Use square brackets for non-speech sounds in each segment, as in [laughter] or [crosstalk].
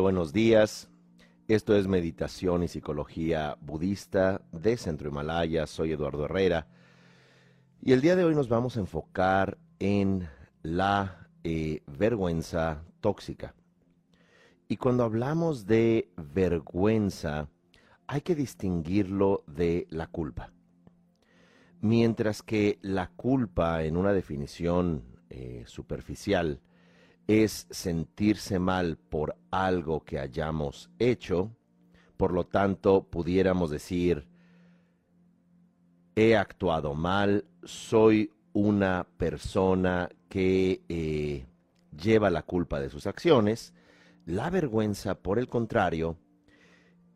Buenos días. Esto es Meditación y Psicología Budista de Centro Himalaya. Soy Eduardo Herrera. Y el día de hoy nos vamos a enfocar en la eh, vergüenza tóxica. Y cuando hablamos de vergüenza, hay que distinguirlo de la culpa. Mientras que la culpa, en una definición eh, superficial, es sentirse mal por algo que hayamos hecho, por lo tanto pudiéramos decir, he actuado mal, soy una persona que eh, lleva la culpa de sus acciones, la vergüenza, por el contrario,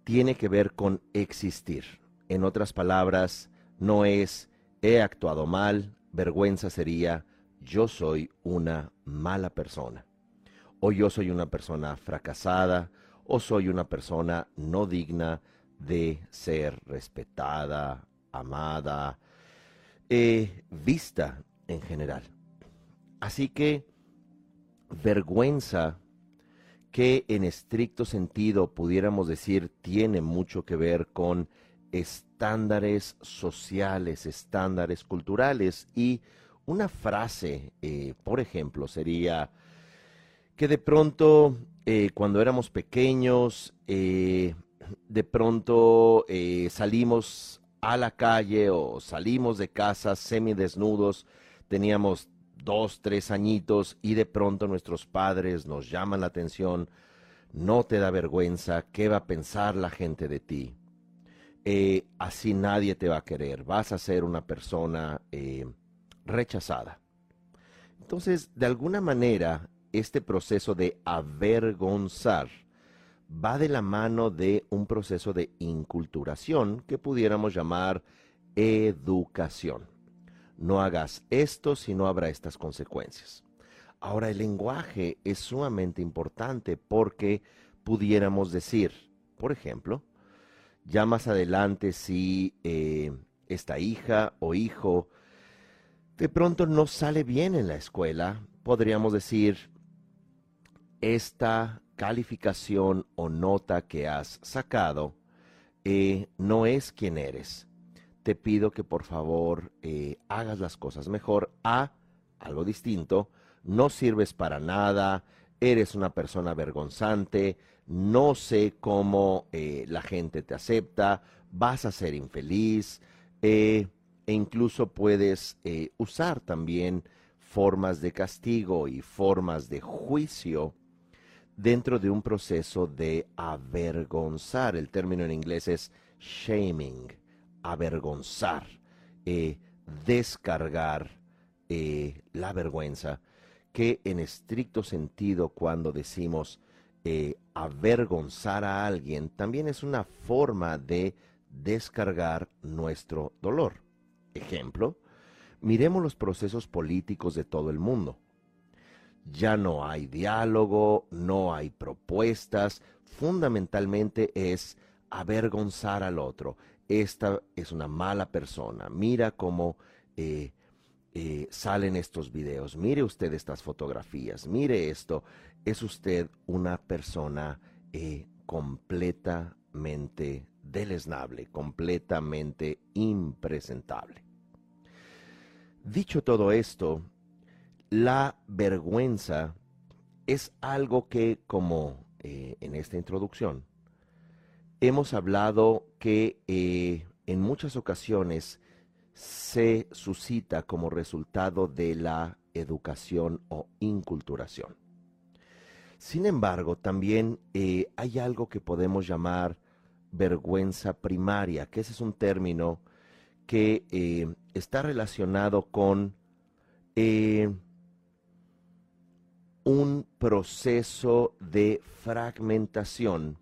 tiene que ver con existir. En otras palabras, no es he actuado mal, vergüenza sería yo soy una mala persona, o yo soy una persona fracasada, o soy una persona no digna de ser respetada, amada, eh, vista en general. Así que vergüenza que en estricto sentido pudiéramos decir tiene mucho que ver con estándares sociales, estándares culturales y una frase, eh, por ejemplo, sería que de pronto eh, cuando éramos pequeños, eh, de pronto salimos a la calle o salimos de casa semidesnudos, teníamos dos, tres añitos y de pronto nuestros padres nos llaman la atención, no te da vergüenza, ¿qué va a pensar la gente de ti? Así nadie te va a querer, vas a ser una persona rechazada. Entonces, de alguna manera, este proceso de avergonzar va de la mano de un proceso de inculturación que pudiéramos llamar educación no hagas esto si no habrá estas consecuencias. Ahora, el lenguaje es sumamente importante porque pudiéramos decir, por ejemplo, ya más adelante si eh, esta hija o hijo de pronto no sale bien en la escuela, podríamos decir, esta calificación o nota que has sacado eh, no es quien eres. Te pido que por favor eh, hagas las cosas mejor. A algo distinto, no sirves para nada, eres una persona vergonzante, no sé cómo eh, la gente te acepta, vas a ser infeliz e incluso puedes usar también formas de castigo y formas de juicio dentro de un proceso de avergonzar. El término en inglés es shaming avergonzar, eh, descargar eh, la vergüenza, que en estricto sentido cuando decimos eh, avergonzar a alguien, también es una forma de descargar nuestro dolor. Ejemplo, miremos los procesos políticos de todo el mundo. Ya no hay diálogo, no hay propuestas, fundamentalmente es avergonzar al otro, esta es una mala persona, mira cómo eh, eh, salen estos videos, mire usted estas fotografías, mire esto, es usted una persona eh, completamente deleznable, completamente impresentable. Dicho todo esto, la vergüenza es algo que, como en esta introducción, hemos hablado que eh, en muchas ocasiones se suscita como resultado de la educación o inculturación. Sin embargo, también eh, hay algo que podemos llamar vergüenza primaria, que ese es un término que eh, está relacionado con un proceso de fragmentación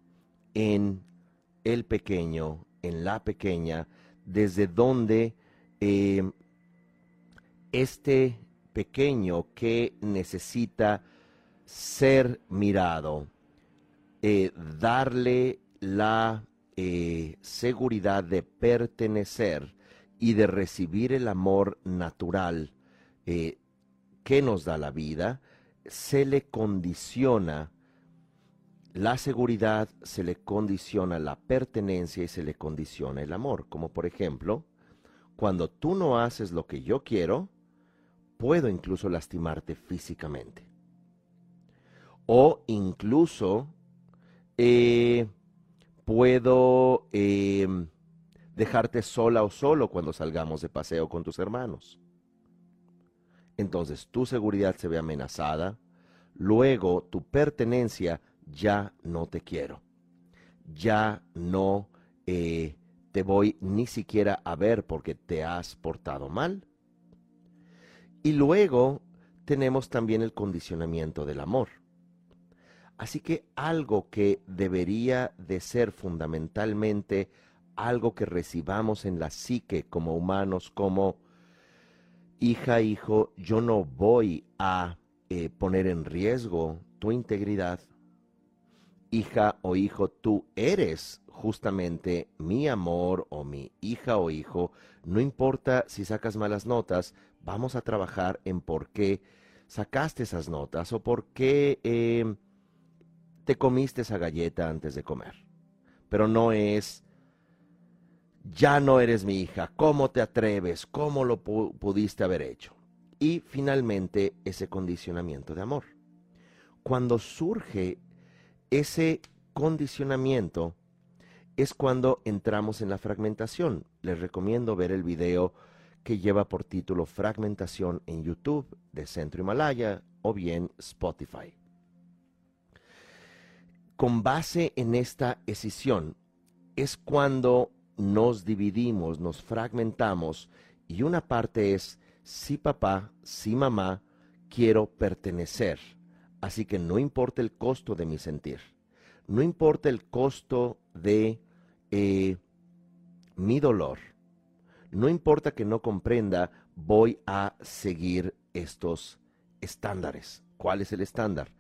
en el pequeño, en la pequeña, desde donde eh, este pequeño que necesita ser mirado, eh, darle la eh, seguridad de pertenecer y de recibir el amor natural que nos da la vida, se le condiciona la seguridad se le condiciona la pertenencia y se le condiciona el amor. Como por ejemplo, cuando tú no haces lo que yo quiero, puedo incluso lastimarte físicamente. O incluso eh, puedo em, dejarte sola o solo cuando salgamos de paseo con tus hermanos. Entonces tu seguridad se ve amenazada, luego tu pertenencia ya no te quiero, ya no eh, te voy ni siquiera a ver porque te has portado mal. Y luego tenemos también el condicionamiento del amor. Así que algo que debería de ser fundamentalmente algo que recibamos en la psique como humanos, como hija, hijo, yo no voy a eh, poner en riesgo tu integridad. Hija o hijo, tú eres justamente mi amor o mi hija o hijo. No importa si sacas malas notas, vamos a trabajar en por qué sacaste esas notas o por qué em, te comiste esa galleta antes de comer. Pero no es, ya no eres mi hija, ¿cómo te atreves? ¿Cómo lo pudiste haber hecho? Y finalmente ese condicionamiento de amor. Cuando surge ese condicionamiento es cuando entramos en la fragmentación. Les recomiendo ver el video que lleva por título Fragmentación en YouTube de Centro Himalaya o bien Spotify con base en esta escisión es cuando nos dividimos, nos fragmentamos y una parte es sí papá, sí mamá, quiero pertenecer. Así que no importa el costo de mi sentir, no importa el costo de eh, mi dolor, no importa que no comprenda, voy a seguir estos estándares. ¿Cuál es el estándar?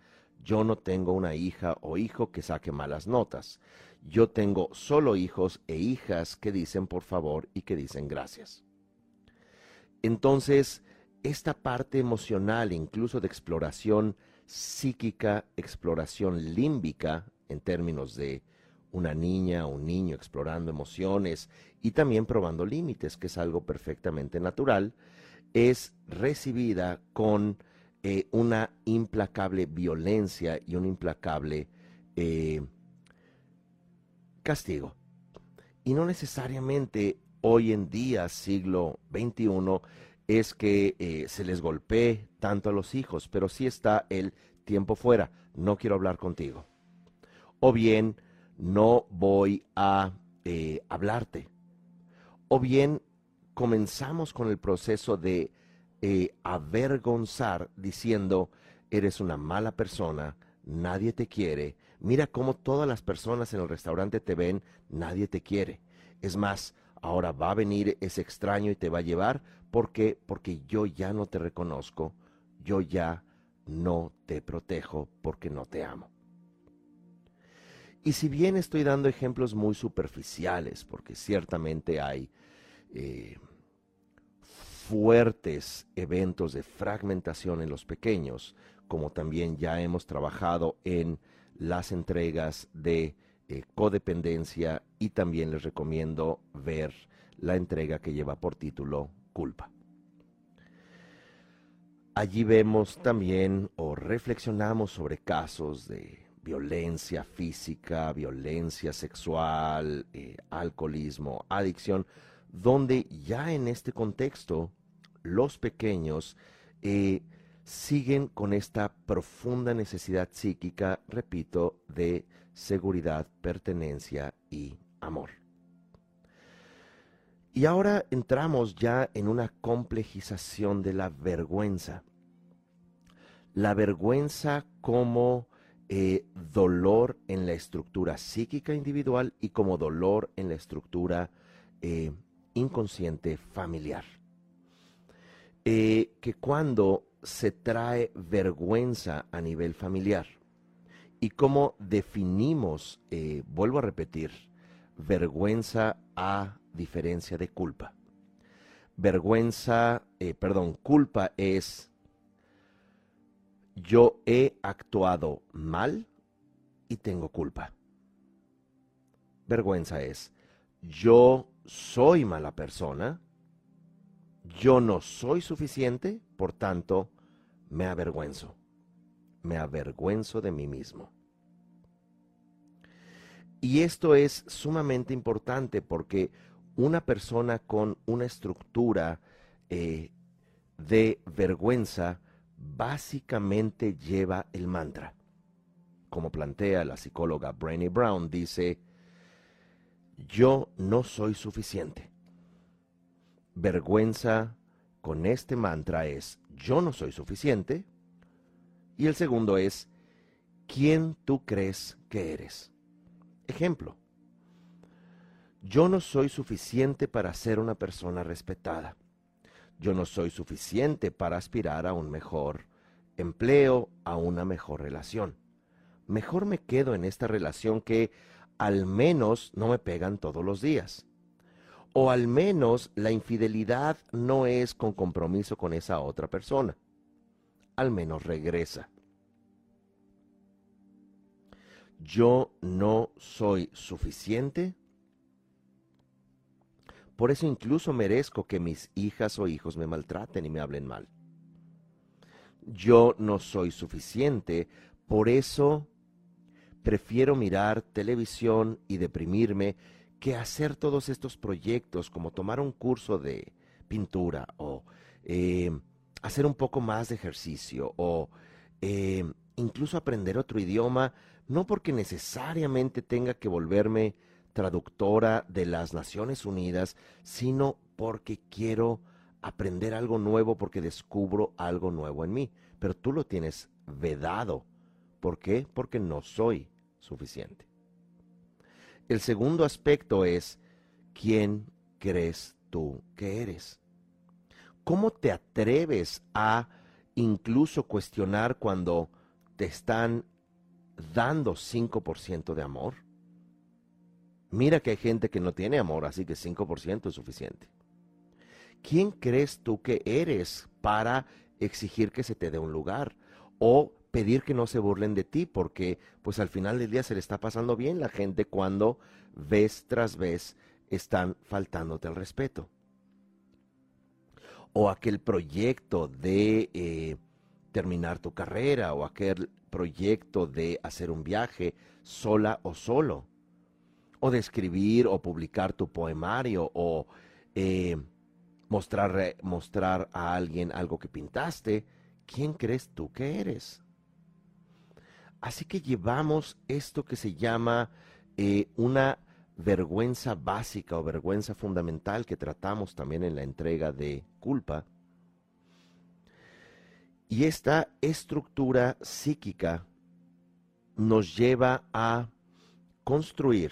Yo no tengo una hija o hijo que saque malas notas. Yo tengo solo hijos e hijas que dicen por favor y que dicen gracias. Entonces, esta parte emocional, incluso de exploración psíquica, exploración límbica, en términos de una niña o un niño explorando emociones y también probando límites, que es algo perfectamente natural, es recibida con eh, una implacable violencia y un implacable eh, castigo. Y no necesariamente hoy en día, siglo XXI, es que eh, se les golpee tanto a los hijos, pero sí está el tiempo fuera, no quiero hablar contigo. O bien, no voy a hablarte. O bien, comenzamos con el proceso de avergonzar diciendo, eres una mala persona, nadie te quiere, mira cómo todas las personas en el restaurante te ven, nadie te quiere. Es más, ahora va a venir ese extraño y te va a llevar porque porque yo ya no te reconozco, yo ya no te protejo porque no te amo. Y si bien estoy dando ejemplos muy superficiales, porque ciertamente hay eh, fuertes eventos de fragmentación en los pequeños, como también ya hemos trabajado en las entregas de eh, codependencia y también les recomiendo ver la entrega que lleva por título Culpa. Allí vemos también o reflexionamos sobre casos de violencia física, violencia sexual, eh, alcoholismo, adicción, donde ya en este contexto los pequeños eh, siguen con esta profunda necesidad psíquica, repito, de seguridad, pertenencia y amor. Y ahora entramos ya en una complejización de la vergüenza. La vergüenza como eh, dolor en la estructura psíquica individual y como dolor en la estructura eh, inconsciente familiar. Eh, que cuando se trae vergüenza a nivel familiar y cómo definimos, eh, vuelvo a repetir, vergüenza a diferencia de culpa. Vergüenza, eh, perdón, culpa es yo he actuado mal y tengo culpa. Vergüenza es, yo soy mala persona, yo no soy suficiente, por tanto, me avergüenzo. Me avergüenzo de mí mismo. Y esto es sumamente importante porque una persona con una estructura eh, de vergüenza básicamente lleva el mantra. Como plantea la psicóloga Brainy Brown, dice, yo no soy suficiente. Vergüenza con este mantra es, yo no soy suficiente. Y el segundo es, ¿quién tú crees que eres? Ejemplo, yo no soy suficiente para ser una persona respetada. Yo no soy suficiente para aspirar a un mejor empleo, a una mejor relación. Mejor me quedo en esta relación que al menos no me pegan todos los días. O al menos la infidelidad no es con compromiso con esa otra persona. Al menos regresa. yo no soy suficiente. Por eso incluso merezco que mis hijas o hijos me maltraten y me hablen mal. Yo no soy suficiente, por eso prefiero mirar televisión y deprimirme que hacer todos estos proyectos como tomar un curso de pintura o eh, hacer un poco más de ejercicio o eh, incluso aprender otro idioma no porque necesariamente tenga que volverme traductora de las Naciones Unidas, sino porque quiero aprender algo nuevo, porque descubro algo nuevo en mí. Pero tú lo tienes vedado. ¿Por qué? Porque no soy suficiente. El segundo aspecto es, ¿quién crees tú que eres? ¿Cómo te atreves a incluso cuestionar cuando te están dando 5% de amor. Mira que hay gente que no tiene amor, así que 5% es suficiente. ¿Quién crees tú que eres para exigir que se te dé un lugar? O pedir que no se burlen de ti, porque pues al final del día se le está pasando bien la gente cuando vez tras vez están faltándote el respeto. O aquel proyecto de eh, terminar tu carrera, o aquel proyecto de hacer un viaje sola o solo, o de escribir o publicar tu poemario, o eh, mostrar, mostrar a alguien algo que pintaste, ¿quién crees tú que eres? Así que llevamos esto que se llama eh, una vergüenza básica o vergüenza fundamental que tratamos también en la entrega de culpa, y esta estructura psíquica nos lleva a construir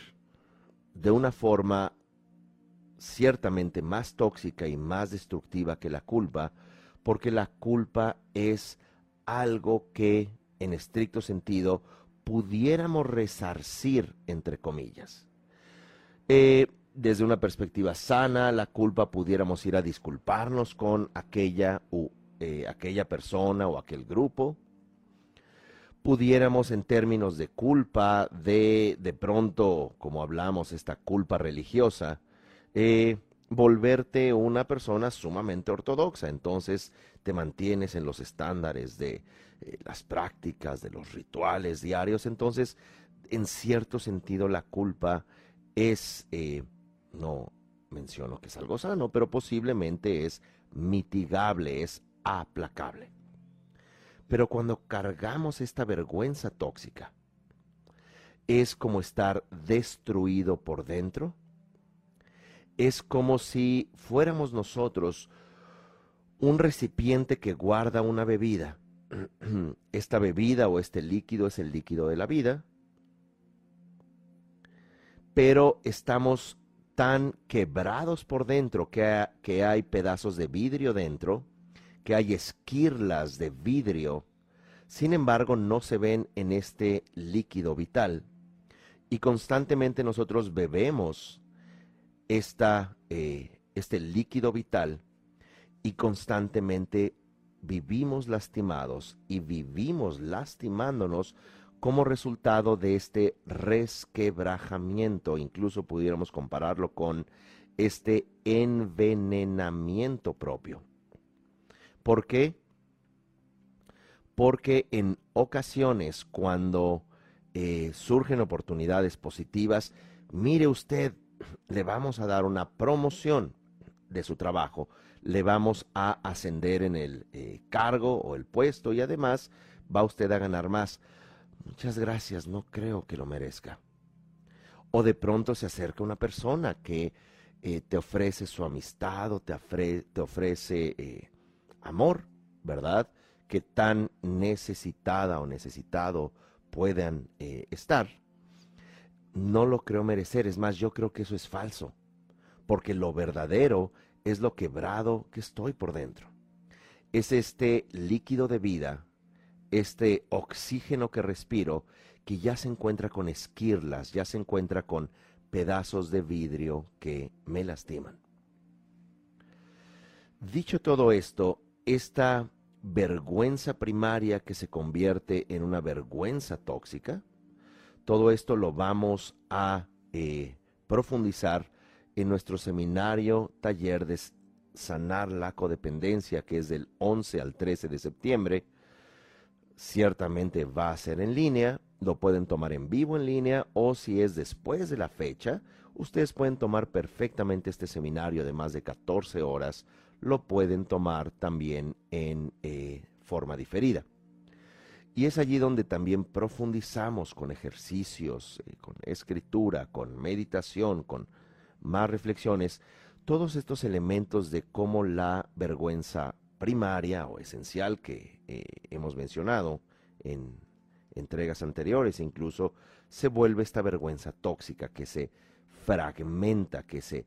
de una forma ciertamente más tóxica y más destructiva que la culpa, porque la culpa es algo que, en estricto sentido, pudiéramos resarcir, entre comillas. Eh, desde una perspectiva sana, la culpa pudiéramos ir a disculparnos con aquella u eh, aquella persona o aquel grupo. Pudiéramos en términos de culpa, de de pronto, como hablamos, esta culpa religiosa, eh, volverte una persona sumamente ortodoxa. Entonces te mantienes en los estándares de eh, las prácticas, de los rituales diarios. Entonces, en cierto sentido, la culpa es, no menciono que es algo sano, pero posiblemente es mitigable, es aplacable. Pero cuando cargamos esta vergüenza tóxica, es como estar destruido por dentro. Es como si fuéramos nosotros un recipiente que guarda una bebida. [clears throat] Esta bebida o este líquido es el líquido de la vida, pero estamos tan quebrados por dentro que, que hay pedazos de vidrio dentro que hay esquirlas de vidrio, sin embargo no se ven en este líquido vital. Y constantemente nosotros bebemos esta, eh, este líquido vital y constantemente vivimos lastimados y vivimos lastimándonos como resultado de este resquebrajamiento, incluso pudiéramos compararlo con este envenenamiento propio. ¿Por qué? Porque en ocasiones cuando eh, surgen oportunidades positivas, mire usted, le vamos a dar una promoción de su trabajo, le vamos a ascender en el eh, cargo o el puesto y además va usted a ganar más. Muchas gracias, no creo que lo merezca. O de pronto se acerca una persona que eh, te ofrece su amistad o te, te ofrece eh, amor, ¿verdad? Que tan necesitada o necesitado puedan estar. No lo creo merecer, es más, yo creo que eso es falso, porque lo verdadero es lo quebrado que estoy por dentro. Es este líquido de vida este oxígeno que respiro, que ya se encuentra con esquirlas, ya se encuentra con pedazos de vidrio que me lastiman. Dicho todo esto, esta vergüenza primaria que se convierte en una vergüenza tóxica, todo esto lo vamos a eh, profundizar en nuestro seminario taller de sanar la codependencia, que es del 11 al 13 de septiembre, ciertamente va a ser en línea, lo pueden tomar en vivo en línea o si es después de la fecha, ustedes pueden tomar perfectamente este seminario de más de 14 horas, lo pueden tomar también en eh, forma diferida. Y es allí donde también profundizamos con ejercicios, eh, con escritura, con meditación, con más reflexiones, todos estos elementos de cómo la vergüenza primaria o esencial que eh, hemos mencionado en entregas anteriores, incluso se vuelve esta vergüenza tóxica que se fragmenta, que se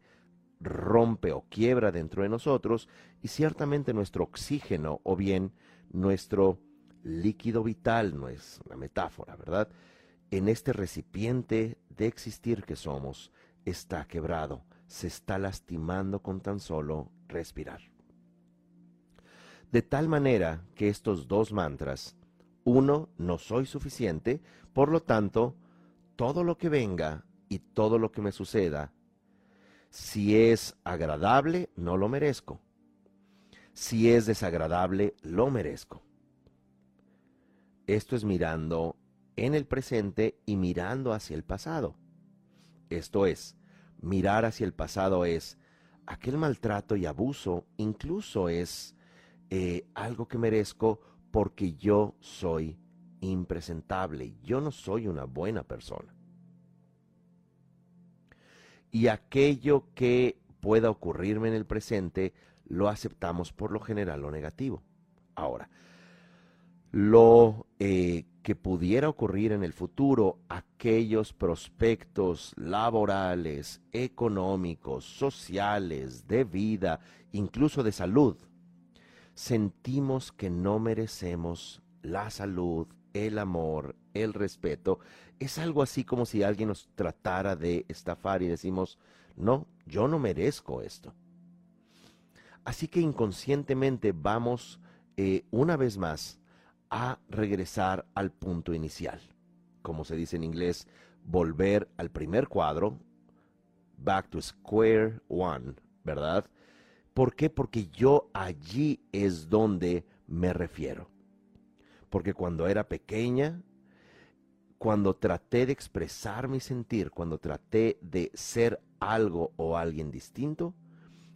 rompe o quiebra dentro de nosotros y ciertamente nuestro oxígeno o bien nuestro líquido vital, no es una metáfora, ¿verdad? En este recipiente de existir que somos está quebrado, se está lastimando con tan solo respirar. De tal manera que estos dos mantras, uno, no soy suficiente, por lo tanto, todo lo que venga y todo lo que me suceda, si es agradable, no lo merezco. Si es desagradable, lo merezco. Esto es mirando en el presente y mirando hacia el pasado. Esto es, mirar hacia el pasado es, aquel maltrato y abuso incluso es eh, algo que merezco porque yo soy impresentable, yo no soy una buena persona. Y aquello que pueda ocurrirme en el presente lo aceptamos por lo general lo negativo. Ahora, lo eh, que pudiera ocurrir en el futuro, aquellos prospectos laborales, económicos, sociales, de vida, incluso de salud, sentimos que no merecemos la salud, el amor, el respeto, es algo así como si alguien nos tratara de estafar y decimos, no, yo no merezco esto. Así que inconscientemente vamos eh, una vez más a regresar al punto inicial. Como se dice en inglés, volver al primer cuadro, back to square one, ¿verdad? ¿Por qué? Porque yo allí es donde me refiero. Porque cuando era pequeña, cuando traté de expresar mi sentir, cuando traté de ser algo o alguien distinto,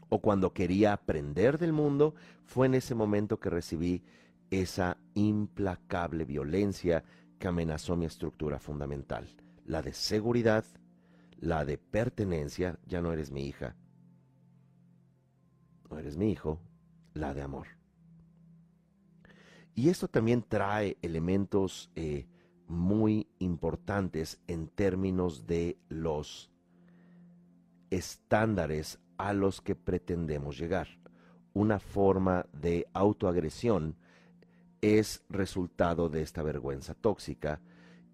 o cuando quería aprender del mundo, fue en ese momento que recibí esa implacable violencia que amenazó mi estructura fundamental, la de seguridad, la de pertenencia, ya no eres mi hija, no eres mi hijo, la de amor. Y esto también trae elementos eh, muy importantes en términos de los estándares a los que pretendemos llegar. Una forma de autoagresión es resultado de esta vergüenza tóxica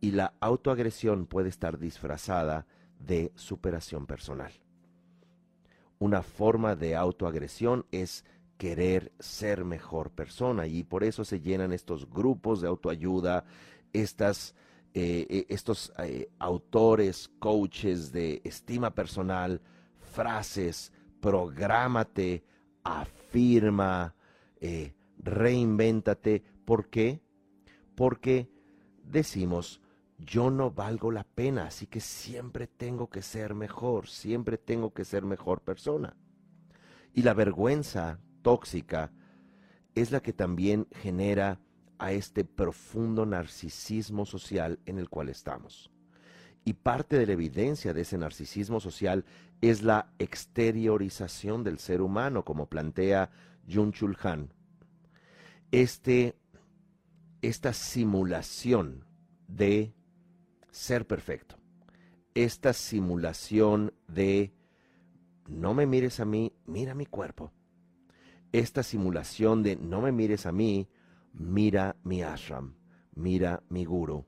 y la autoagresión puede estar disfrazada de superación personal una forma de autoagresión es querer ser mejor persona y por eso se llenan estos grupos de autoayuda, estas eh, eh, estos eh, autores, coaches de estima personal, frases, prográmate, afirma, reinvéntate. ¿Por qué? Porque decimos, yo no valgo la pena, así que siempre tengo que ser mejor, siempre tengo que ser mejor persona. Y la vergüenza tóxica es la que también genera a este profundo narcisismo social en el cual estamos. Y parte de la evidencia de ese narcisismo social es la exteriorización del ser humano, como plantea Jung Chul Han. Este, esta simulación de ser perfecto, esta simulación de no me mires a mí, mira mi cuerpo, esta simulación de no me mires a mí, mira mi ashram, mira mi guru,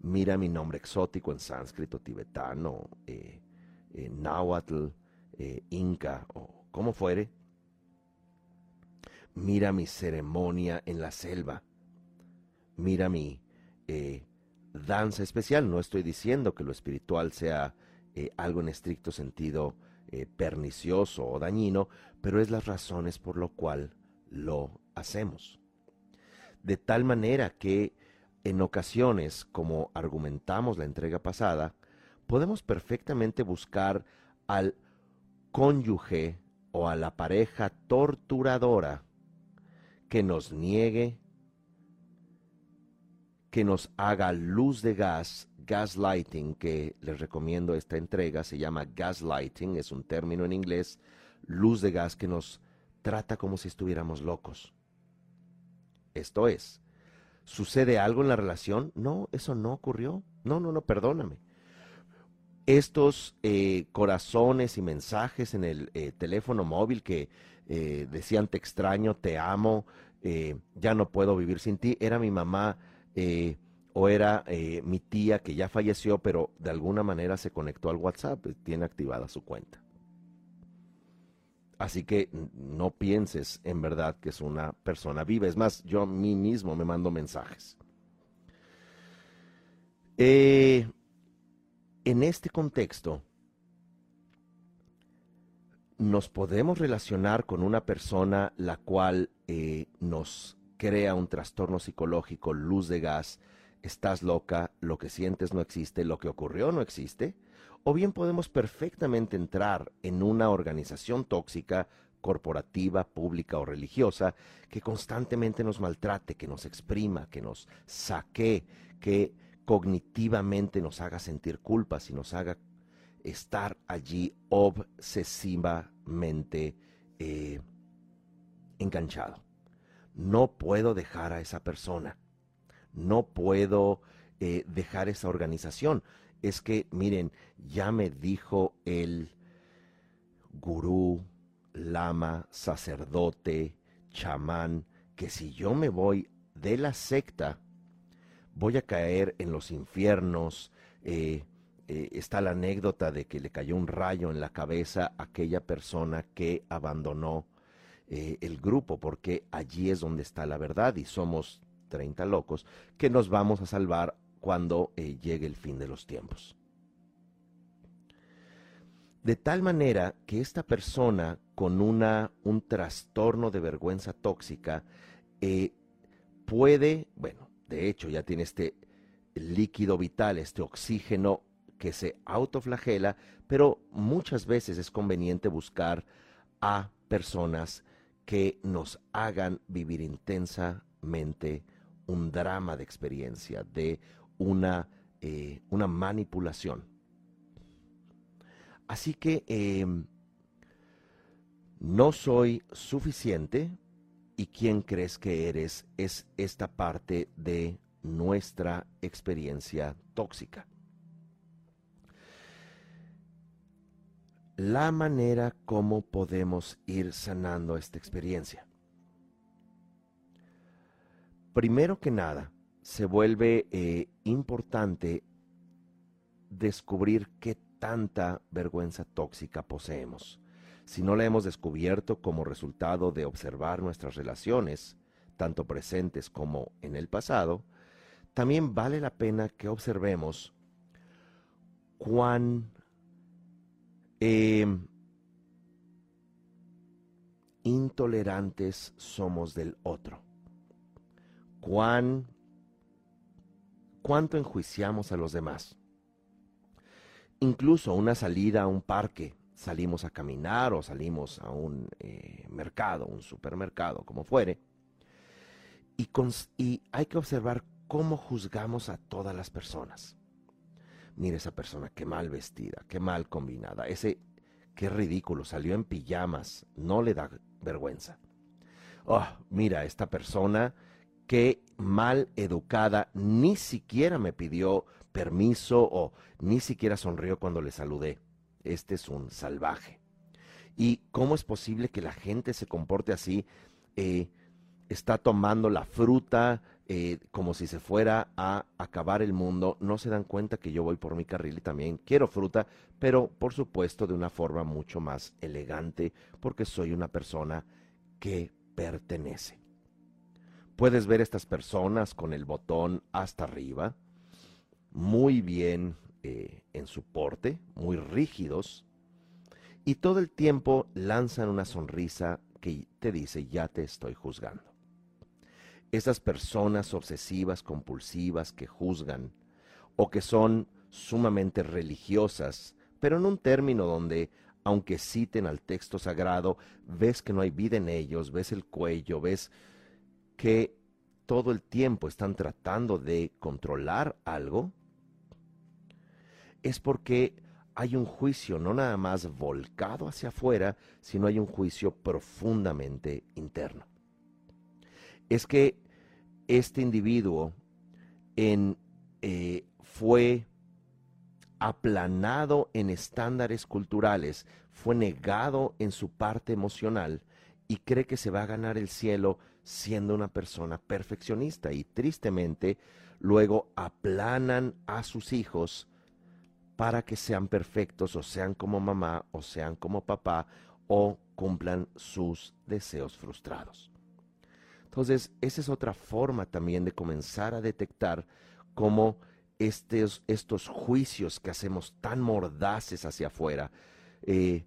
mira mi nombre exótico en sánscrito, tibetano, eh, eh, náhuatl, eh, inca o como fuere. Mira mi ceremonia en la selva. Mira mi danza especial. No estoy diciendo que lo espiritual sea algo en estricto sentido pernicioso o dañino, pero es las razones por lo cual lo hacemos de tal manera que en ocasiones, como argumentamos la entrega pasada, podemos perfectamente buscar al cónyuge o a la pareja torturadora que nos niegue, que nos haga luz de gas, gaslighting, que les recomiendo esta entrega, se llama gaslighting, es un término en inglés, luz de gas que nos trata como si estuviéramos locos esto es, ¿sucede algo en la relación? No, eso no ocurrió. No, no, no, perdóname. Estos eh, corazones y mensajes en el eh, teléfono móvil que eh, decían te extraño, te amo, ya no puedo vivir sin ti, era mi mamá o era mi tía que ya falleció, pero de alguna manera se conectó al WhatsApp, tiene activada su cuenta. Así que no pienses en verdad que es una persona viva. Es más, yo a mí mismo me mando mensajes. Eh, en este contexto, nos podemos relacionar con una persona la cual eh, nos crea un trastorno psicológico, luz de gas, estás loca, lo que sientes no existe, lo que ocurrió no existe o bien podemos perfectamente entrar en una organización tóxica, corporativa, pública o religiosa, que constantemente nos maltrate, que nos exprima, que nos saque, que cognitivamente nos haga sentir culpas y nos haga estar allí obsesivamente eh, enganchado. No puedo dejar a esa persona, no puedo eh, dejar esa organización es que, miren, ya me dijo el gurú, lama, sacerdote, chamán, que si yo me voy de la secta, voy a caer en los infiernos. Eh, eh, está la anécdota de que le cayó un rayo en la cabeza a aquella persona que abandonó eh, el grupo, porque allí es donde está la verdad y somos 30 locos que nos vamos a salvar cuando eh, llegue el fin de los tiempos. De tal manera que esta persona con una, un trastorno de vergüenza tóxica eh, puede, bueno, de hecho ya tiene este líquido vital, este oxígeno que se autoflagela, pero muchas veces es conveniente buscar a personas que nos hagan vivir intensamente un drama de experiencia, de una, eh, una manipulación. Así que em, no soy suficiente y quién crees que eres es esta parte de nuestra experiencia tóxica. La manera como podemos ir sanando esta experiencia. Primero que nada, se vuelve eh, importante descubrir qué tanta vergüenza tóxica poseemos. Si no la hemos descubierto como resultado de observar nuestras relaciones, tanto presentes como en el pasado, también vale la pena que observemos cuán em, intolerantes somos del otro, cuán cuánto enjuiciamos a los demás. Incluso una salida a un parque, salimos a caminar o salimos a un eh, mercado, un supermercado, como fuere, y, y hay que observar cómo juzgamos a todas las personas. Mire esa persona, qué mal vestida, qué mal combinada, ese, qué ridículo, salió en pijamas, no le da vergüenza. Oh, mira, esta persona qué mal educada, ni siquiera me pidió permiso o ni siquiera sonrió cuando le saludé. Este es un salvaje. ¿Y cómo es posible que la gente se comporte así? Eh, está tomando la fruta eh, como si se fuera a acabar el mundo. No se dan cuenta que yo voy por mi carril y también quiero fruta, pero por supuesto de una forma mucho más elegante porque soy una persona que pertenece. Puedes ver estas personas con el botón hasta arriba, muy bien eh, en su porte, muy rígidos, y todo el tiempo lanzan una sonrisa que te dice, ya te estoy juzgando. Esas personas obsesivas, compulsivas, que juzgan, o que son sumamente religiosas, pero en un término donde, aunque citen al texto sagrado, ves que no hay vida en ellos, ves el cuello, ves que todo el tiempo están tratando de controlar algo, es porque hay un juicio no nada más volcado hacia afuera, sino hay un juicio profundamente interno. Es que este individuo eh, fue aplanado en estándares culturales, fue negado en su parte emocional y cree que se va a ganar el cielo siendo una persona perfeccionista y tristemente luego aplanan a sus hijos para que sean perfectos o sean como mamá o sean como papá o cumplan sus deseos frustrados. Entonces, esa es otra forma también de comenzar a detectar cómo estos, estos juicios que hacemos tan mordaces hacia afuera, eh,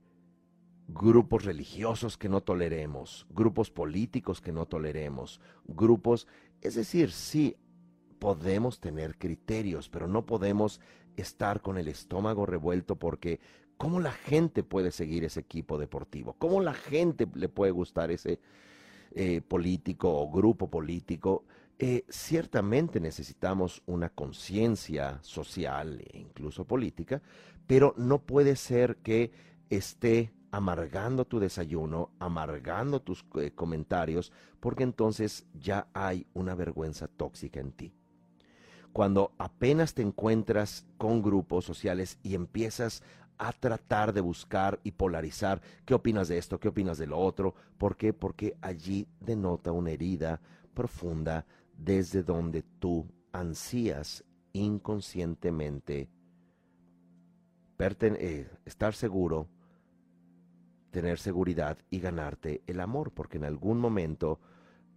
grupos religiosos que no toleremos, grupos políticos que no toleremos, grupos, es decir, sí, podemos tener criterios, pero no podemos estar con el estómago revuelto porque ¿cómo la gente puede seguir ese equipo deportivo? ¿Cómo la gente le puede gustar ese eh, político o grupo político? Eh, ciertamente necesitamos una conciencia social e incluso política, pero no puede ser que esté amargando tu desayuno, amargando tus eh, comentarios, porque entonces ya hay una vergüenza tóxica en ti. Cuando apenas te encuentras con grupos sociales y empiezas a tratar de buscar y polarizar qué opinas de esto, qué opinas de lo otro, ¿por qué? Porque allí denota una herida profunda desde donde tú ansías inconscientemente eh, estar seguro tener seguridad y ganarte el amor, porque en algún momento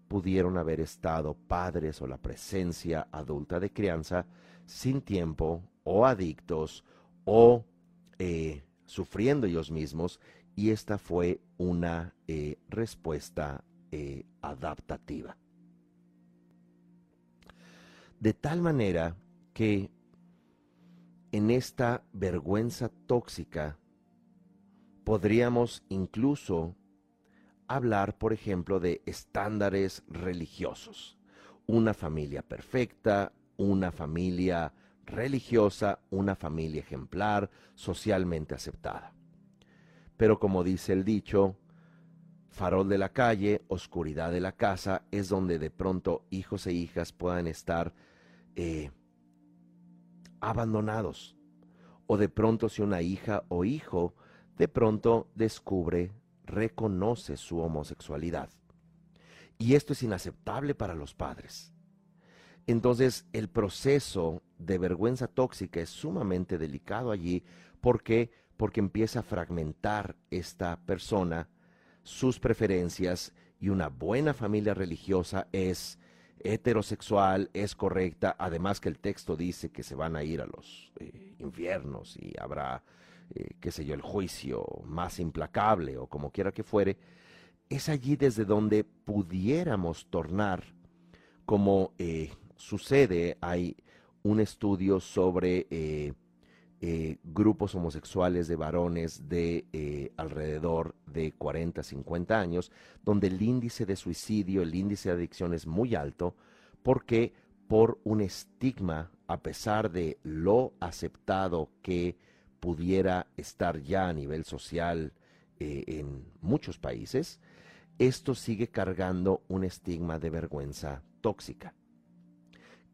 pudieron haber estado padres o la presencia adulta de crianza sin tiempo o adictos o eh, sufriendo ellos mismos y esta fue una eh, respuesta eh, adaptativa. De tal manera que en esta vergüenza tóxica podríamos incluso hablar, por ejemplo, de estándares religiosos. Una familia perfecta, una familia religiosa, una familia ejemplar, socialmente aceptada. Pero como dice el dicho, farol de la calle, oscuridad de la casa, es donde de pronto hijos e hijas puedan estar eh, abandonados. O de pronto si una hija o hijo de pronto descubre, reconoce su homosexualidad. Y esto es inaceptable para los padres. Entonces el proceso de vergüenza tóxica es sumamente delicado allí. ¿Por qué? Porque empieza a fragmentar esta persona sus preferencias y una buena familia religiosa es heterosexual es correcta, además que el texto dice que se van a ir a los eh, infiernos y habrá, eh, qué sé yo, el juicio más implacable o como quiera que fuere, es allí desde donde pudiéramos tornar, como eh, sucede, hay un estudio sobre eh, grupos homosexuales de varones de eh, alrededor de 40, 50 años, donde el índice de suicidio, el índice de adicción es muy alto, porque por un estigma, a pesar de lo aceptado que pudiera estar ya a nivel social eh, en muchos países, esto sigue cargando un estigma de vergüenza tóxica,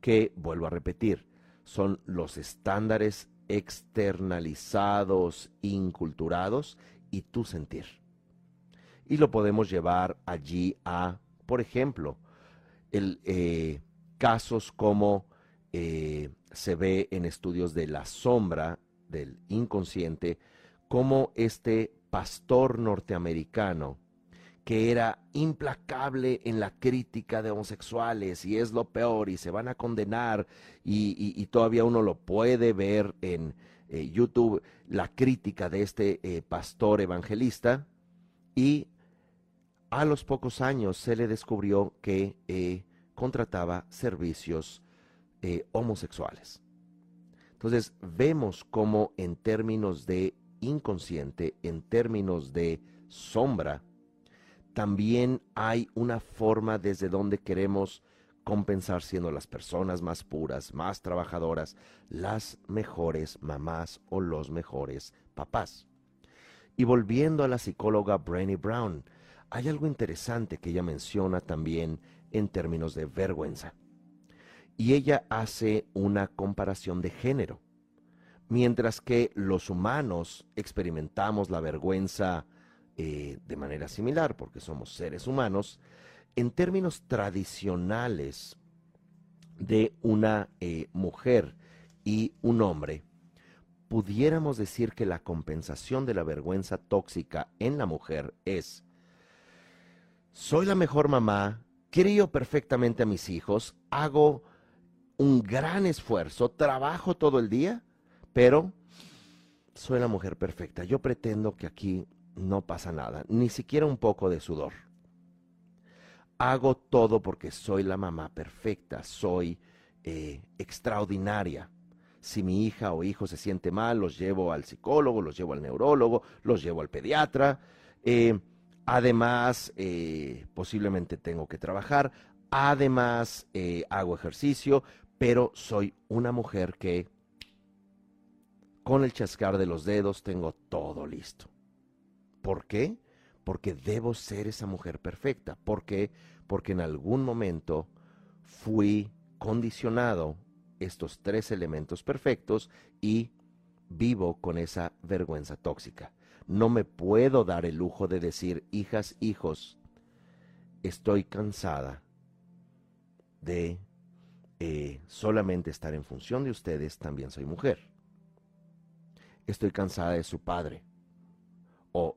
que, vuelvo a repetir, son los estándares externalizados, inculturados y tu sentir. Y lo podemos llevar allí a, por ejemplo, el, eh, casos como eh, se ve en estudios de la sombra del inconsciente, como este pastor norteamericano que era implacable en la crítica de homosexuales y es lo peor y se van a condenar y, todavía uno lo puede ver en eh, YouTube, la crítica de este eh, pastor evangelista y a los pocos años se le descubrió que eh, contrataba servicios homosexuales. Entonces vemos cómo en términos de inconsciente, en términos de sombra, también hay una forma desde donde queremos compensar siendo las personas más puras, más trabajadoras, las mejores mamás o los mejores papás. Y volviendo a la psicóloga Brené Brown, hay algo interesante que ella menciona también en términos de vergüenza. Y ella hace una comparación de género. Mientras que los humanos experimentamos la vergüenza eh, de manera similar, porque somos seres humanos, en términos tradicionales de una eh, mujer y un hombre, pudiéramos decir que la compensación de la vergüenza tóxica en la mujer es, soy la mejor mamá, crío perfectamente a mis hijos, hago un gran esfuerzo, trabajo todo el día, pero soy la mujer perfecta. Yo pretendo que aquí no pasa nada, ni siquiera un poco de sudor. Hago todo porque soy la mamá perfecta, soy eh, extraordinaria. Si mi hija o hijo se siente mal, los llevo al psicólogo, los llevo al neurólogo, los llevo al pediatra. Eh, además, eh, posiblemente tengo que trabajar. Además, hago ejercicio, pero soy una mujer que con el chascar de los dedos tengo todo listo. ¿Por qué? Porque debo ser esa mujer perfecta. ¿Por qué? Porque en algún momento fui condicionado estos tres elementos perfectos y vivo con esa vergüenza tóxica. No me puedo dar el lujo de decir, hijas, hijos, estoy cansada de eh, solamente estar en función de ustedes, también soy mujer. Estoy cansada de su padre. O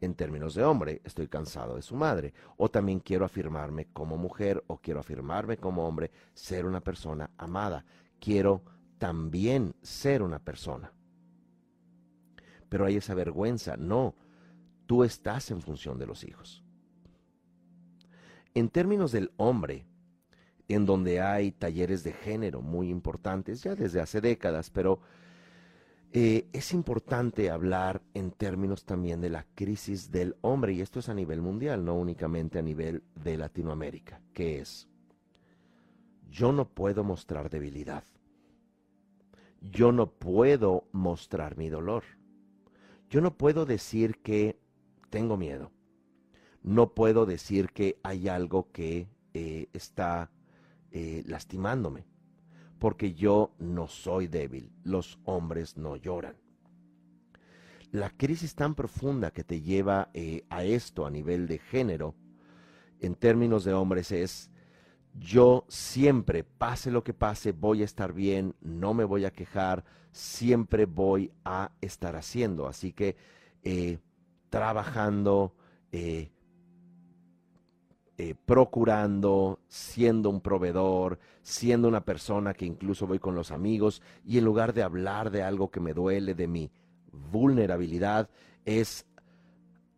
en términos de hombre, estoy cansado de su madre. O también quiero afirmarme como mujer o quiero afirmarme como hombre, ser una persona amada. Quiero también ser una persona. Pero hay esa vergüenza. No, tú estás en función de los hijos. En términos del hombre, en donde hay talleres de género muy importantes, ya desde hace décadas, pero eh, es importante hablar en términos también de la crisis del hombre, y esto es a nivel mundial, no únicamente a nivel de Latinoamérica, que es, yo no puedo mostrar debilidad, yo no puedo mostrar mi dolor, yo no puedo decir que tengo miedo, no puedo decir que hay algo que eh, está eh, lastimándome porque yo no soy débil, los hombres no lloran. La crisis tan profunda que te lleva eh, a esto a nivel de género, en términos de hombres, es yo siempre, pase lo que pase, voy a estar bien, no me voy a quejar, siempre voy a estar haciendo. Así que eh, trabajando, eh, eh, procurando, siendo un proveedor, siendo una persona que incluso voy con los amigos y en lugar de hablar de algo que me duele, de mi vulnerabilidad, es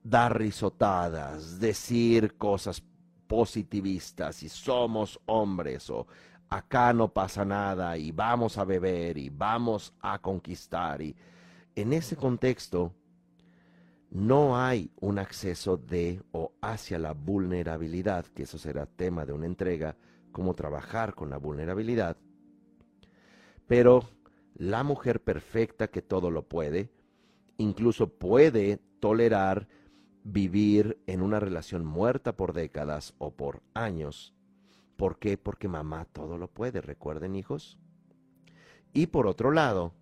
dar risotadas, decir cosas positivistas y somos hombres o acá no pasa nada y vamos a beber y vamos a conquistar y en ese contexto no hay un acceso de o hacia la vulnerabilidad, que eso será tema de una entrega, cómo trabajar con la vulnerabilidad. Pero la mujer perfecta que todo lo puede, incluso puede tolerar vivir en una relación muerta por décadas o por años. ¿Por qué? Porque mamá todo lo puede, recuerden hijos. Y por otro lado,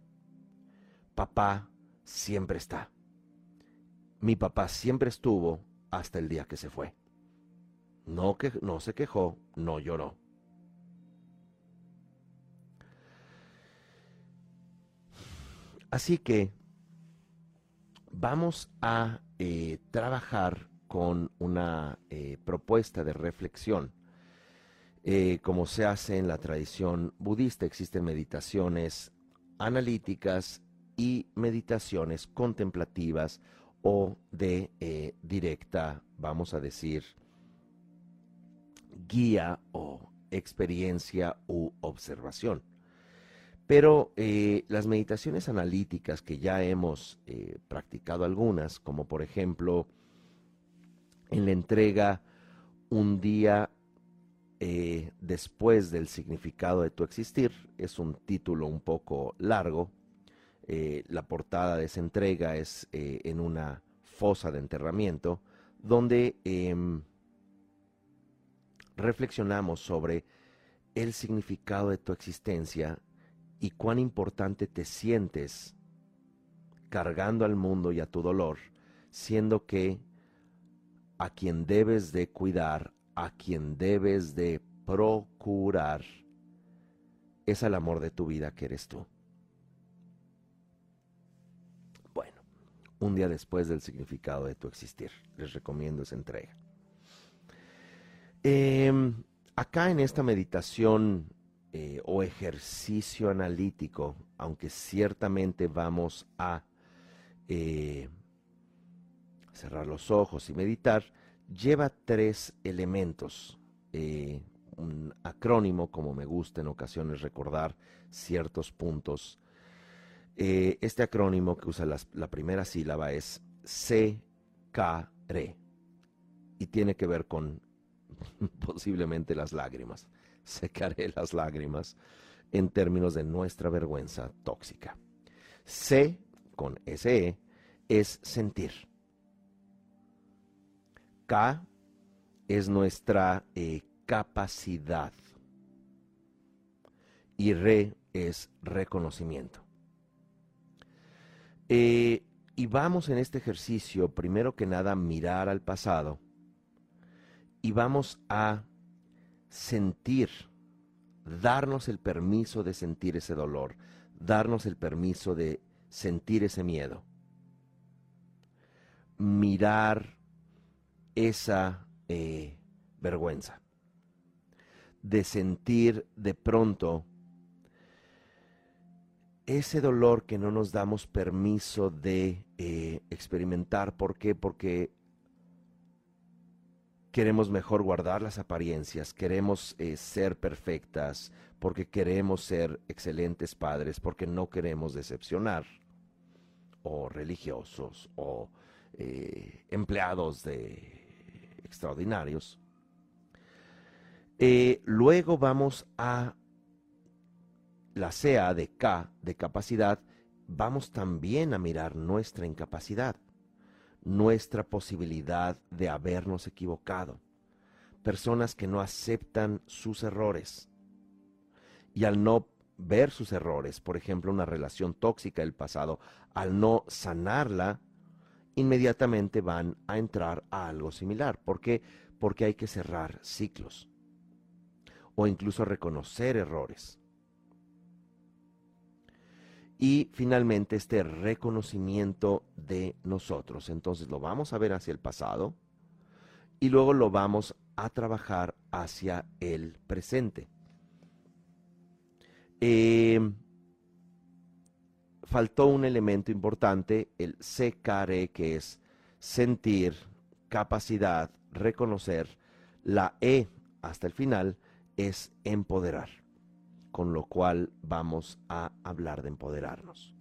papá siempre está mi papá siempre estuvo hasta el día que se fue. No, que, no se quejó, no lloró. Así que vamos a eh, trabajar con una eh, propuesta de reflexión. Eh, como se hace en la tradición budista, existen meditaciones analíticas y meditaciones contemplativas o de eh, directa, vamos a decir, guía o experiencia u observación. Pero eh, las meditaciones analíticas que ya hemos eh, practicado algunas, como por ejemplo en la entrega un día después del significado de tu existir, es un título un poco largo, eh, la portada de esa entrega es eh, en una fosa de enterramiento, donde em, reflexionamos sobre el significado de tu existencia y cuán importante te sientes cargando al mundo y a tu dolor, siendo que a quien debes de cuidar, a quien debes de procurar, es al amor de tu vida que eres tú. Un día después del significado de tu existir. Les recomiendo esa entrega. Em, acá en esta meditación eh, o ejercicio analítico, aunque ciertamente vamos a eh, cerrar los ojos y meditar, lleva tres elementos. Eh, un acrónimo, como me gusta en ocasiones recordar ciertos puntos eh, este acrónimo que usa la primera sílaba es SECARE y tiene que ver con [laughs] posiblemente las lágrimas. Secaré las lágrimas en términos de nuestra vergüenza tóxica. C con SE es sentir. K es nuestra eh, capacidad. Y re es reconocimiento. Eh, y vamos en este ejercicio, primero que nada, a mirar al pasado y vamos a sentir, darnos el permiso de sentir ese dolor, darnos el permiso de sentir ese miedo, mirar esa eh, vergüenza, de sentir de pronto ese dolor que no nos damos permiso de eh, experimentar. ¿Por qué? Porque queremos mejor guardar las apariencias, queremos eh, ser perfectas, porque queremos ser excelentes padres, porque no queremos decepcionar, o religiosos, o eh, empleados de extraordinarios. luego vamos a la sea de K de capacidad, vamos también a mirar nuestra incapacidad, nuestra posibilidad de habernos equivocado. Personas que no aceptan sus errores. Y al no ver sus errores, por ejemplo, una relación tóxica del pasado, al no sanarla, inmediatamente van a entrar a algo similar. ¿Por qué? Porque hay que cerrar ciclos o incluso reconocer errores. Y finalmente este reconocimiento de nosotros. Entonces lo vamos a ver hacia el pasado y luego lo vamos a trabajar hacia el presente. Em, faltó un elemento importante, el secare, que es sentir, capacidad, reconocer. La E hasta el final es empoderar, con lo cual vamos a hablar de empoderarnos.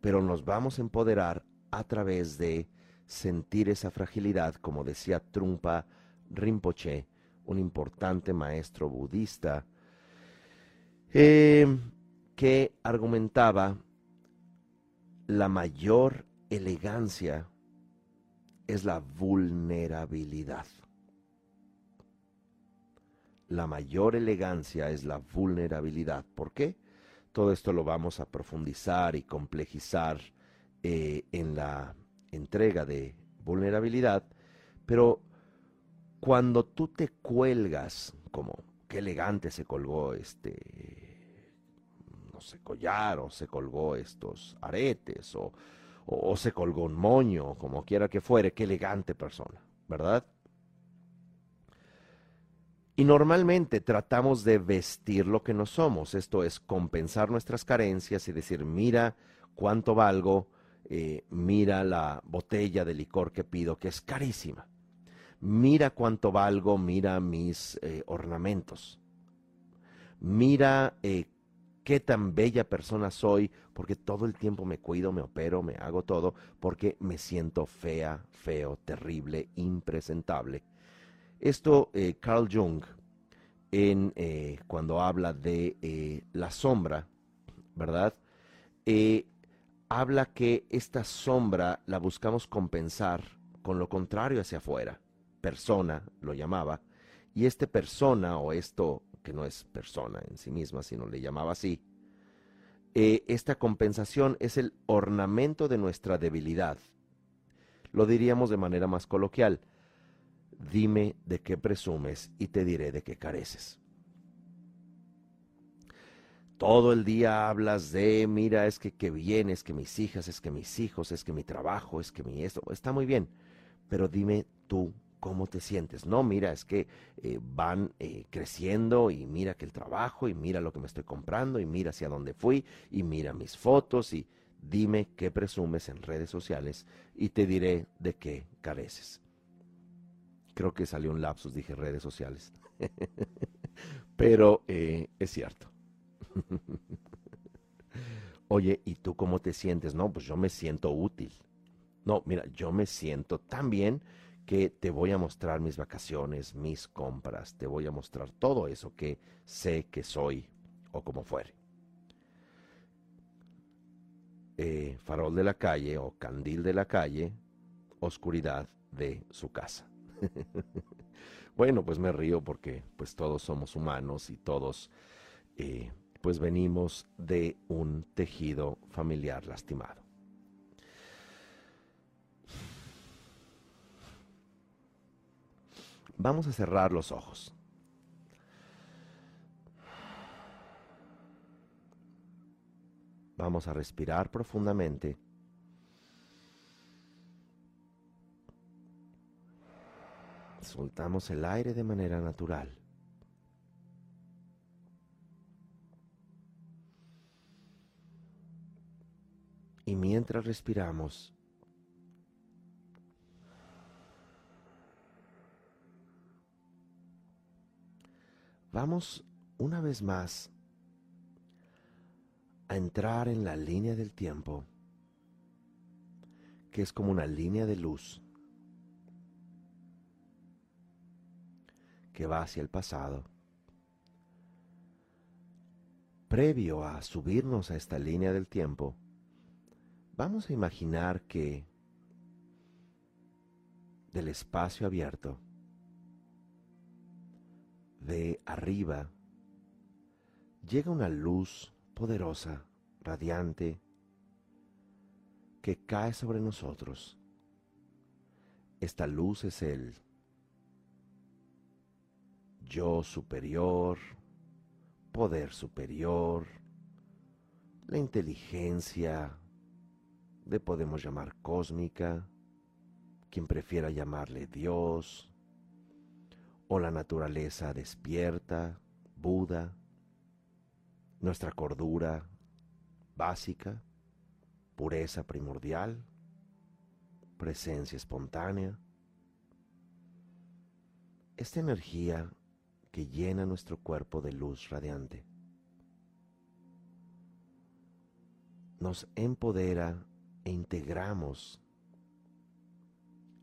Pero nos vamos a empoderar a través de sentir esa fragilidad, como decía Trumpa Rinpoche, un importante maestro budista, eh, que argumentaba la mayor elegancia es la vulnerabilidad. La mayor elegancia es la vulnerabilidad. ¿Por qué? Todo esto lo vamos a profundizar y complejizar eh, en la entrega de vulnerabilidad, pero cuando tú te cuelgas, como qué elegante se colgó este, no sé, collar, o se colgó estos aretes, o, o, se colgó un moño, como quiera que fuere, qué elegante persona, ¿verdad? Y normalmente tratamos de vestir lo que no somos, esto es compensar nuestras carencias y decir, mira cuánto valgo, eh, mira la botella de licor que pido, que es carísima. Mira cuánto valgo, mira mis eh, ornamentos, mira eh, qué tan bella persona soy, porque todo el tiempo me cuido, me opero, me hago todo, porque me siento fea, feo, terrible, impresentable. Esto eh, Carl Jung, en, cuando habla de la sombra, ¿verdad? habla que esta sombra la buscamos compensar con lo contrario hacia afuera persona, lo llamaba, y este persona o esto que no es persona en sí misma, sino le llamaba así, eh, esta compensación es el ornamento de nuestra debilidad. Lo diríamos de manera más coloquial, dime de qué presumes y te diré de qué careces. Todo el día hablas de, mira, es que qué bien, es que mis hijas, es que mis hijos, es que mi trabajo, es que mi esto, está muy bien, pero dime tú cómo te sientes. No, mira, es que eh, van eh, creciendo y mira que el trabajo y mira lo que me estoy comprando y mira hacia dónde fui y mira mis fotos y dime qué presumes en redes sociales y te diré de qué careces. Creo que salió un lapsus, dije redes sociales. [laughs] Pero eh, es cierto. [laughs] Oye, ¿y tú cómo te sientes? No, pues yo me siento útil. No, mira, yo me siento tan bien que te voy a mostrar mis vacaciones, mis compras, te voy a mostrar todo eso que sé que soy o como fuere. Eh, farol de la calle o candil de la calle, oscuridad de su casa. [laughs] bueno, pues me río porque pues todos somos humanos y todos eh, pues venimos de un tejido familiar lastimado. Vamos a cerrar los ojos. Vamos a respirar profundamente. Soltamos el aire de manera natural. Y mientras respiramos, Vamos una vez más a entrar en la línea del tiempo, que es como una línea de luz que va hacia el pasado. Previo a subirnos a esta línea del tiempo, vamos a imaginar que del espacio abierto de arriba llega una luz poderosa, radiante, que cae sobre nosotros. Esta luz es el yo superior, poder superior, la inteligencia, le podemos llamar cósmica, quien prefiera llamarle Dios, o la naturaleza despierta, Buda, nuestra cordura básica, pureza primordial, presencia espontánea. Esta energía que llena nuestro cuerpo de luz radiante nos empodera e integramos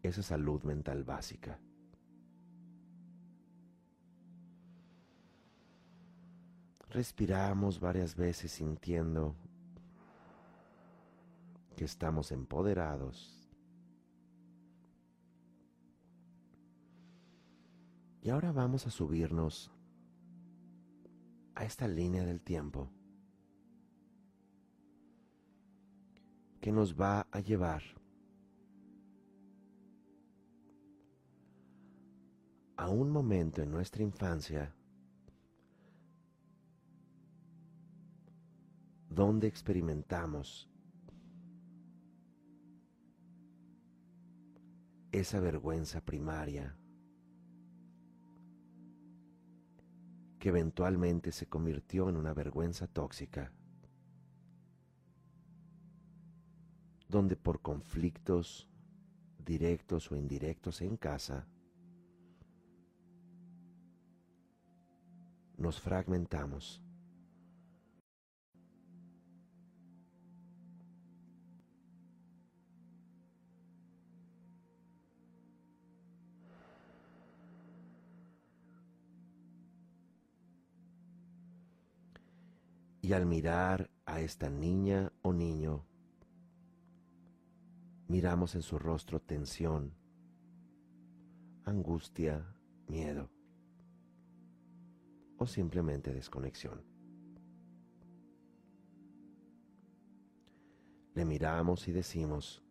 esa salud mental básica. Respiramos varias veces sintiendo que estamos empoderados. Y ahora vamos a subirnos a esta línea del tiempo que nos va a llevar a un momento en nuestra infancia donde experimentamos esa vergüenza primaria que eventualmente se convirtió en una vergüenza tóxica, donde por conflictos directos o indirectos en casa, nos fragmentamos. Y al mirar a esta niña o niño, miramos en su rostro tensión, angustia, miedo o simplemente desconexión. Le miramos y decimos,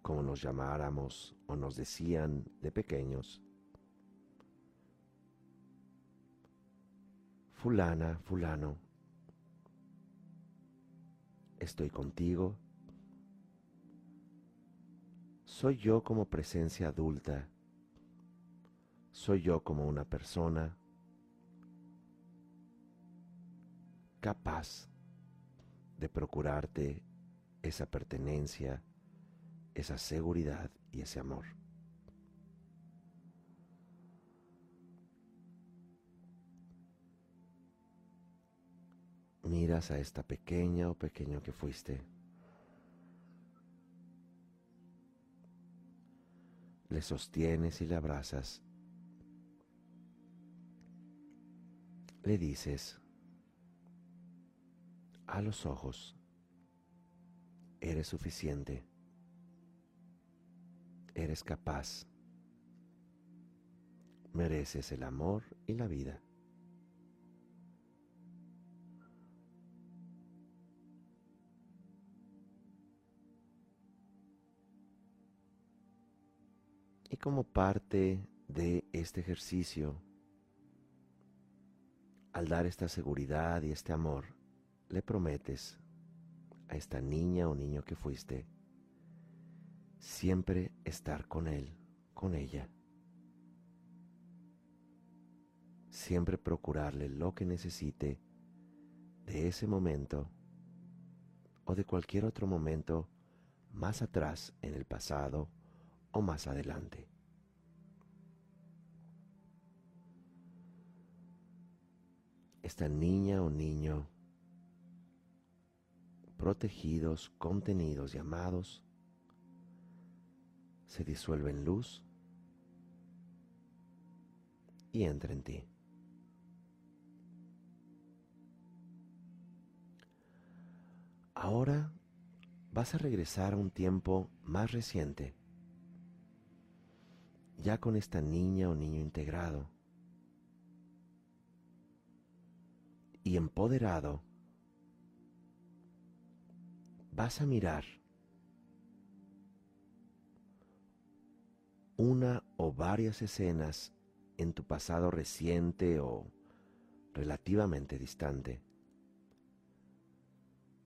como nos llamáramos o nos decían de pequeños, fulana, fulano, estoy contigo, soy yo como presencia adulta, soy yo como una persona capaz de procurarte esa pertenencia, esa seguridad y ese amor. Miras a esta pequeña o pequeño que fuiste. Le sostienes y le abrazas. Le dices, a los ojos, eres suficiente, eres capaz, mereces el amor y la vida. Como parte de este ejercicio, al dar esta seguridad y este amor, le prometes a esta niña o niño que fuiste siempre estar con él, con ella. Siempre procurarle lo que necesite de ese momento o de cualquier otro momento más atrás en el pasado o más adelante. Esta niña o niño protegidos, contenidos y amados, se disuelve en luz y entra en ti. Ahora vas a regresar a un tiempo más reciente, ya con esta niña o niño integrado y empoderado vas a mirar una o varias escenas en tu pasado reciente o relativamente distante,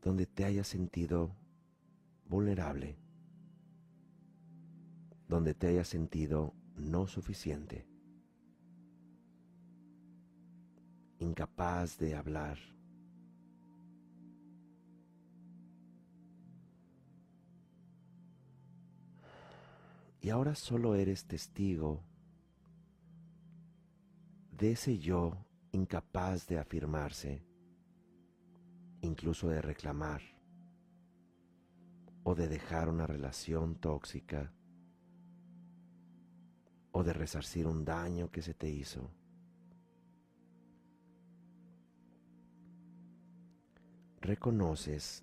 donde te hayas sentido vulnerable, donde te hayas sentido no suficiente. Incapaz de hablar. Y ahora solo eres testigo de ese yo incapaz de afirmarse, incluso de reclamar o de dejar una relación tóxica o de resarcir un daño que se te hizo. Reconoces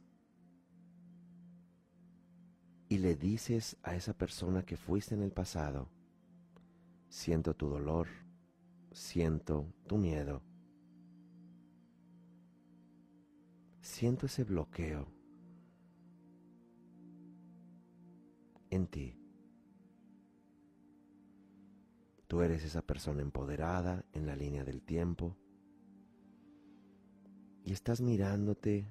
y le dices a esa persona que fuiste en el pasado, siento tu dolor, siento tu miedo, siento ese bloqueo en ti. Tú eres esa persona empoderada en la línea del tiempo y estás mirándote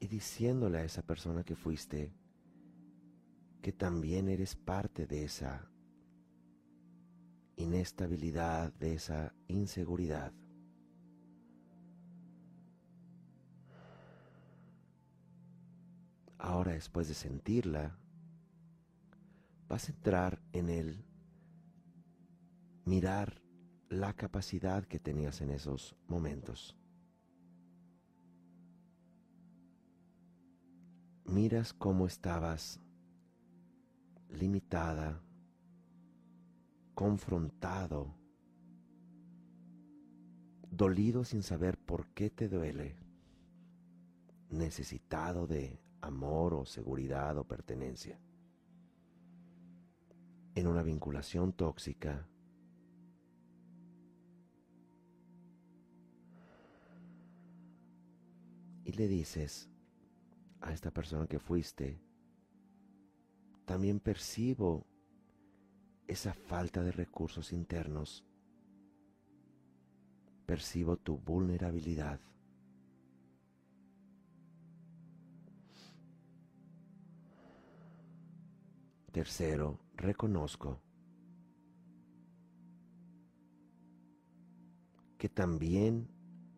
y diciéndole a esa persona que fuiste que también eres parte de esa inestabilidad, de esa inseguridad. Ahora después de sentirla, vas a entrar en el mirar la capacidad que tenías en esos momentos. Miras cómo estabas limitada, confrontado, dolido sin saber por qué te duele, necesitado de amor o seguridad o pertenencia. En una vinculación tóxica, y le dices a esta persona que fuiste, también percibo esa falta de recursos internos, percibo tu vulnerabilidad. Tercero, reconozco que también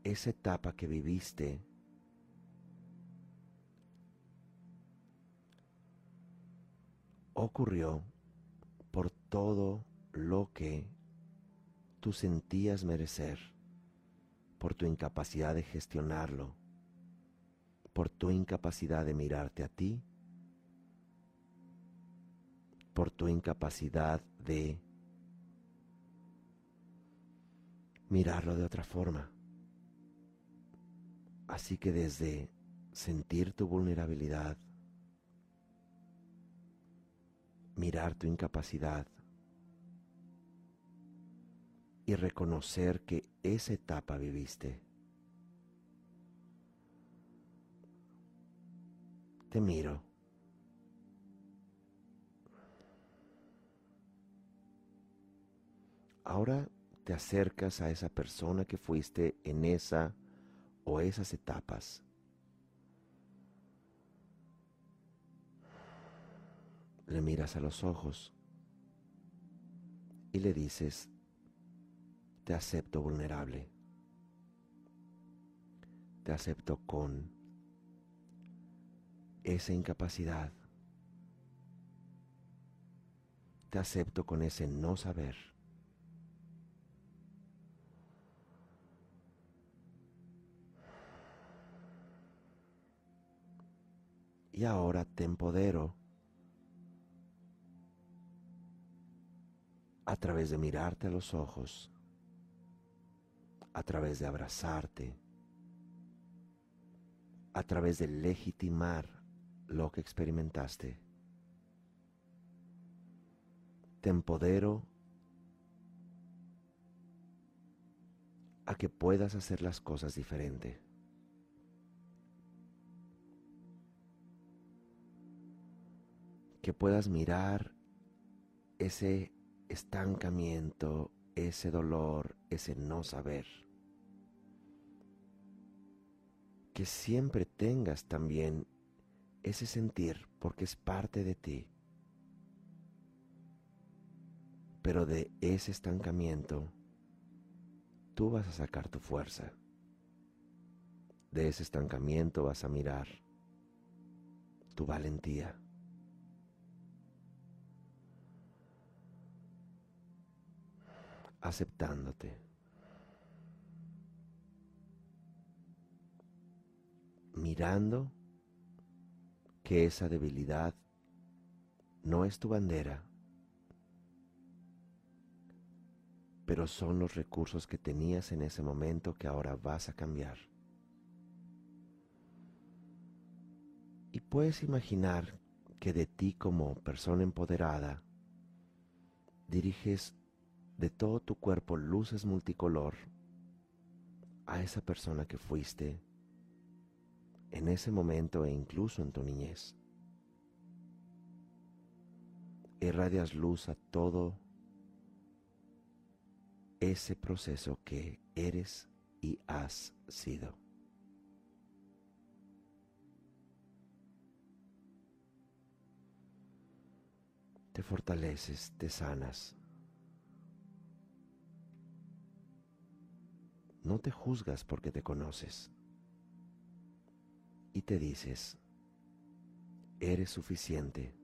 esa etapa que viviste ocurrió por todo lo que tú sentías merecer, por tu incapacidad de gestionarlo, por tu incapacidad de mirarte a ti por tu incapacidad de mirarlo de otra forma. Así que desde sentir tu vulnerabilidad, mirar tu incapacidad y reconocer que esa etapa viviste, te miro Ahora te acercas a esa persona que fuiste en esa o esas etapas. Le miras a los ojos y le dices, te acepto vulnerable, te acepto con esa incapacidad, te acepto con ese no saber. Y ahora te empodero a través de mirarte a los ojos, a través de abrazarte, a través de legitimar lo que experimentaste. Te empodero a que puedas hacer las cosas diferente. que puedas mirar ese estancamiento, ese dolor, ese no saber. Que siempre tengas también ese sentir porque es parte de ti. Pero de ese estancamiento, tú vas a sacar tu fuerza. De ese estancamiento vas a mirar tu valentía. Aceptándote. Mirando que esa debilidad no es tu bandera, pero son los recursos que tenías en ese momento que ahora vas a cambiar. Y puedes imaginar que de ti como persona empoderada diriges de todo tu cuerpo luces multicolor a esa persona que fuiste en ese momento e incluso en tu niñez. Irradias luz a todo ese proceso que eres y has sido. Te fortaleces, te sanas. No te juzgas porque te conoces. Y te dices, eres suficiente.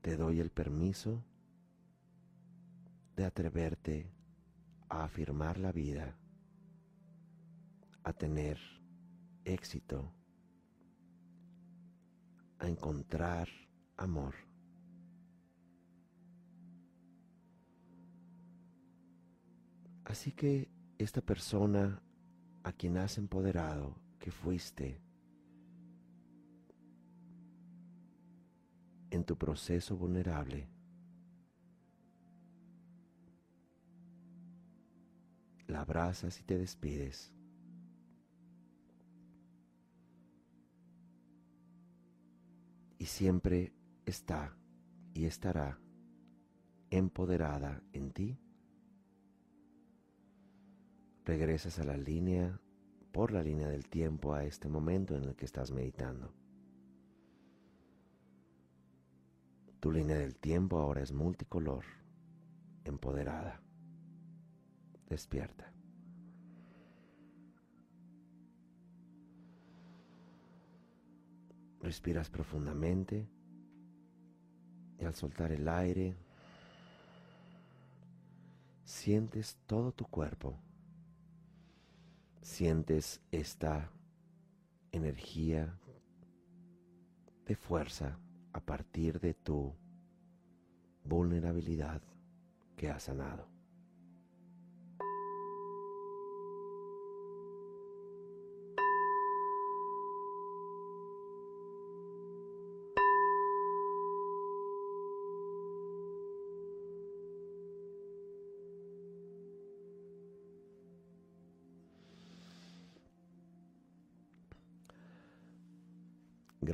Te doy el permiso de atreverte a afirmar la vida, a tener éxito, a encontrar amor. Así que esta persona a quien has empoderado, que fuiste, en tu proceso vulnerable, la abrazas y te despides. Y siempre está y estará empoderada en ti. Regresas a la línea, por la línea del tiempo, a este momento en el que estás meditando. Tu línea del tiempo ahora es multicolor, empoderada despierta. Respiras profundamente y al soltar el aire sientes todo tu cuerpo. Sientes esta energía de fuerza a partir de tu vulnerabilidad que has sanado.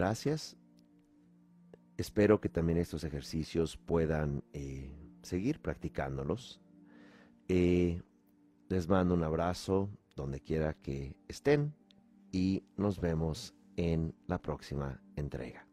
Gracias. Espero que también estos ejercicios puedan eh, seguir practicándolos. Eh, les mando un abrazo donde quiera que estén y nos vemos en la próxima entrega.